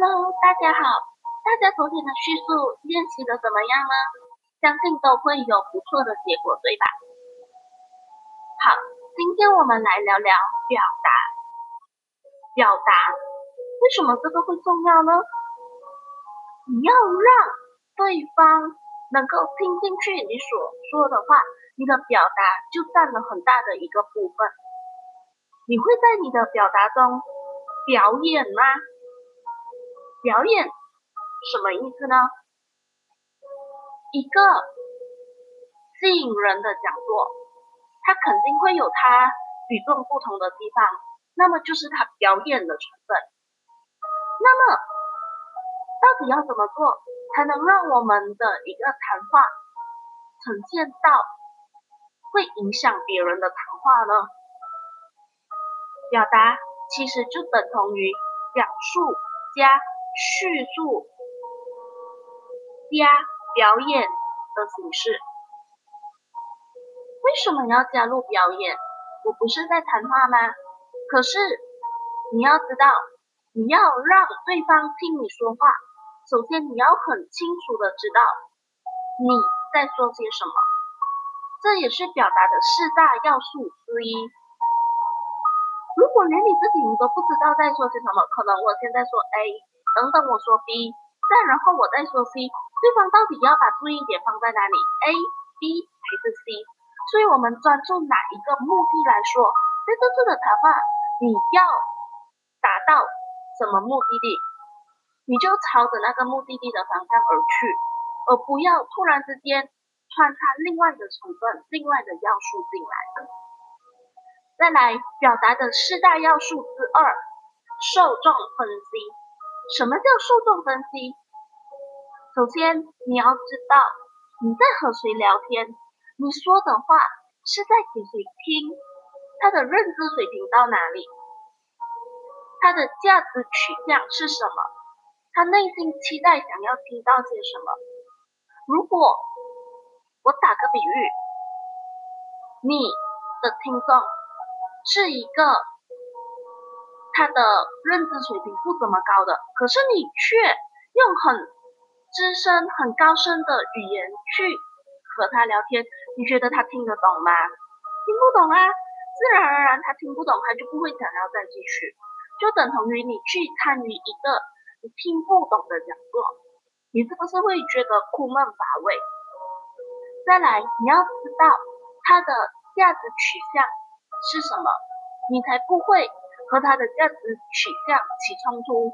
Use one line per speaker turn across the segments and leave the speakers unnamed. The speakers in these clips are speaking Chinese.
Hello，大家好，大家昨天的叙述练习的怎么样呢？相信都会有不错的结果，对吧？好，今天我们来聊聊表达。表达，为什么这个会重要呢？你要让对方能够听进去你所说的话，你的表达就占了很大的一个部分。你会在你的表达中表演吗？表演什么意思呢？一个吸引人的讲座，它肯定会有它与众不同的地方，那么就是它表演的成分。那么到底要怎么做才能让我们的一个谈话呈现到会影响别人的谈话呢？表达其实就等同于讲述加。叙述加表演的形式，为什么要加入表演？我不是在谈话吗？可是你要知道，你要让对方听你说话，首先你要很清楚的知道你在说些什么，这也是表达的四大要素之一。如果连你自己你都不知道在说些什么，可能我现在说 A。等等，我说 B，再然后我再说 C，对方到底要把注意点放在哪里？A、B 还是 C？所以我们专注哪一个目的来说，在这次的谈话，你要达到什么目的地，你就朝着那个目的地的方向而去，而不要突然之间穿插另外的成分、另外的要素进来。再来，表达的四大要素之二，受众分析。什么叫受众分析？首先你要知道你在和谁聊天，你说的话是在给谁听，他的认知水平到哪里，他的价值取向是什么，他内心期待想要听到些什么。如果我打个比喻，你的听众是一个。他的认知水平不怎么高的，可是你却用很资深、很高深的语言去和他聊天，你觉得他听得懂吗？听不懂啊，自然而然他听不懂，他就不会想要再继续，就等同于你去参与一个你听不懂的讲座，你是不是会觉得枯闷乏味？再来，你要知道他的价值取向是什么，你才不会。和他的价值取向起冲突，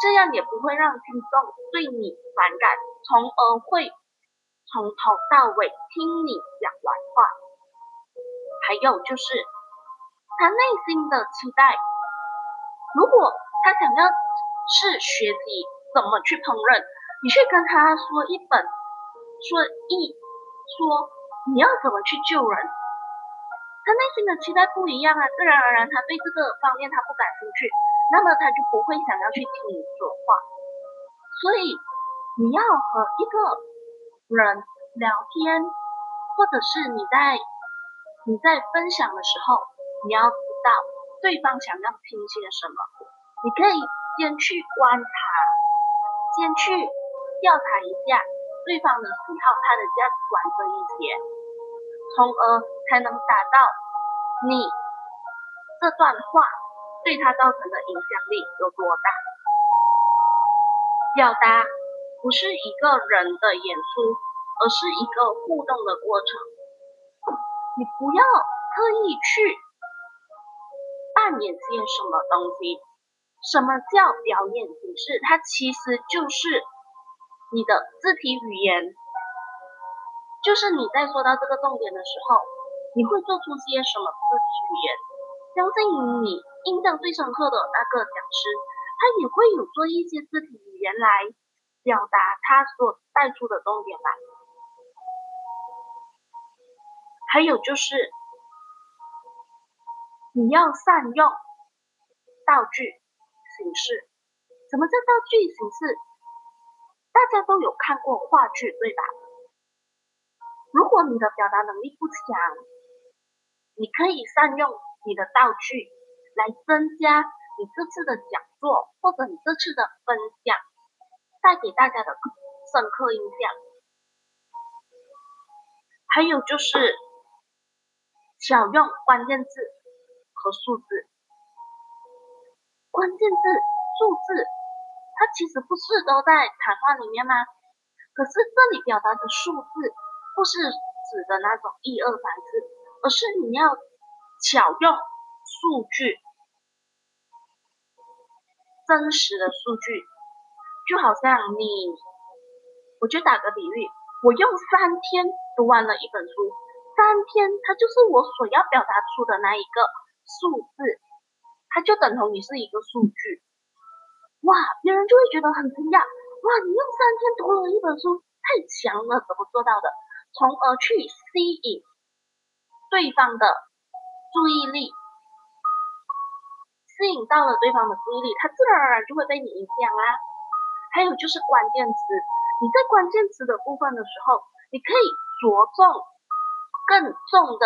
这样也不会让听众对你反感，从而会从头到尾听你讲完话。还有就是他内心的期待，如果他想要是学习怎么去烹饪，你去跟他说一本，说一说你要怎么去救人。他内心的期待不一样啊，自然而然他对这个方面他不感兴趣，那么他就不会想要去听你说话。所以你要和一个人聊天，或者是你在你在分享的时候，你要知道对方想要听些什么。你可以先去观察，先去调查一下对方的喜好、他的价值观这一些。从而才能达到你这段话对他造成的影响力有多大。表达不是一个人的演出，而是一个互动的过程。你不要特意去扮演些什么东西。什么叫表演形式？它其实就是你的肢体语言。就是你在说到这个重点的时候，你会做出些什么肢体语言？相信你印象最深刻的那个讲师，他也会有做一些肢体语言来表达他所带出的重点吧。还有就是你要善用道具形式。什么叫道具形式？大家都有看过话剧，对吧？如果你的表达能力不强，你可以善用你的道具来增加你这次的讲座或者你这次的分享带给大家的深刻印象。还有就是巧用关键字和数字。关键字、数字，它其实不是都在谈话里面吗？可是这里表达的数字，不是指的那种一二三四，而是你要巧用数据，真实的数据，就好像你，我就打个比喻，我用三天读完了一本书，三天它就是我所要表达出的那一个数字。它就等同于是一个数据，哇，别人就会觉得很惊讶，哇，你用三天读了一本书，太强了，怎么做到的？从而去吸引对方的注意力，吸引到了对方的注意力，他自然而然就会被你影响啦。还有就是关键词，你在关键词的部分的时候，你可以着重更重的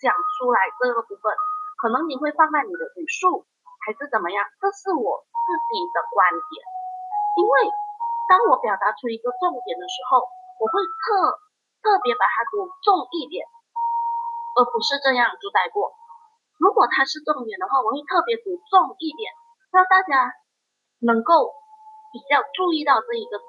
讲出来这个部分。可能你会放慢你的语速，还是怎么样？这是我自己的观点。因为当我表达出一个重点的时候，我会特特别把它读重一点，而不是这样就带过。如果它是重点的话，我会特别读重一点，让大家能够比较注意到这一个字，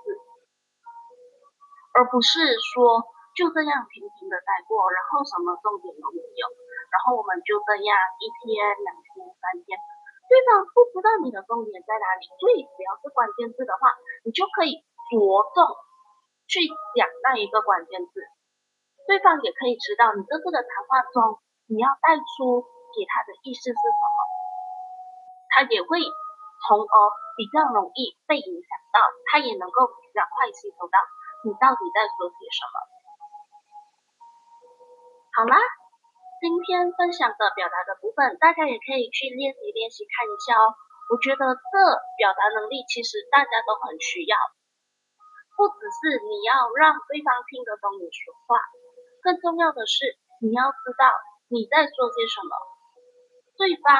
而不是说就这样平平的带过，然后什么重点都没有。然后我们就这样一天、两天、三天，对方不知道你的重点在哪里，所以只要是关键字的话，你就可以着重去讲那一个关键字，对方也可以知道你这次的谈话中你要带出给他的意思是什么，他也会从而比较容易被影响到，他也能够比较快吸收到你到底在说些什么。好啦。今天分享的表达的部分，大家也可以去练习练习看一下哦。我觉得这表达能力其实大家都很需要，不只是你要让对方听得懂你说话，更重要的是你要知道你在说些什么，对方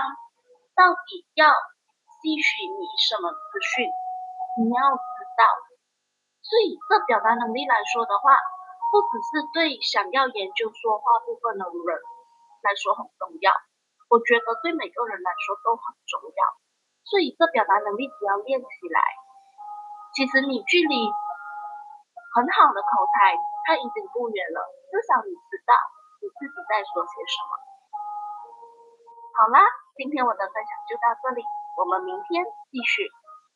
到底要吸取你什么资讯，你要知道。所以这表达能力来说的话，不只是对想要研究说话部分的人。来说很重要，我觉得对每个人来说都很重要，所以这表达能力只要练起来，其实你距离很好的口才，他已经不远了。至少你知道你自己在说些什么。好啦，今天我的分享就到这里，我们明天继续。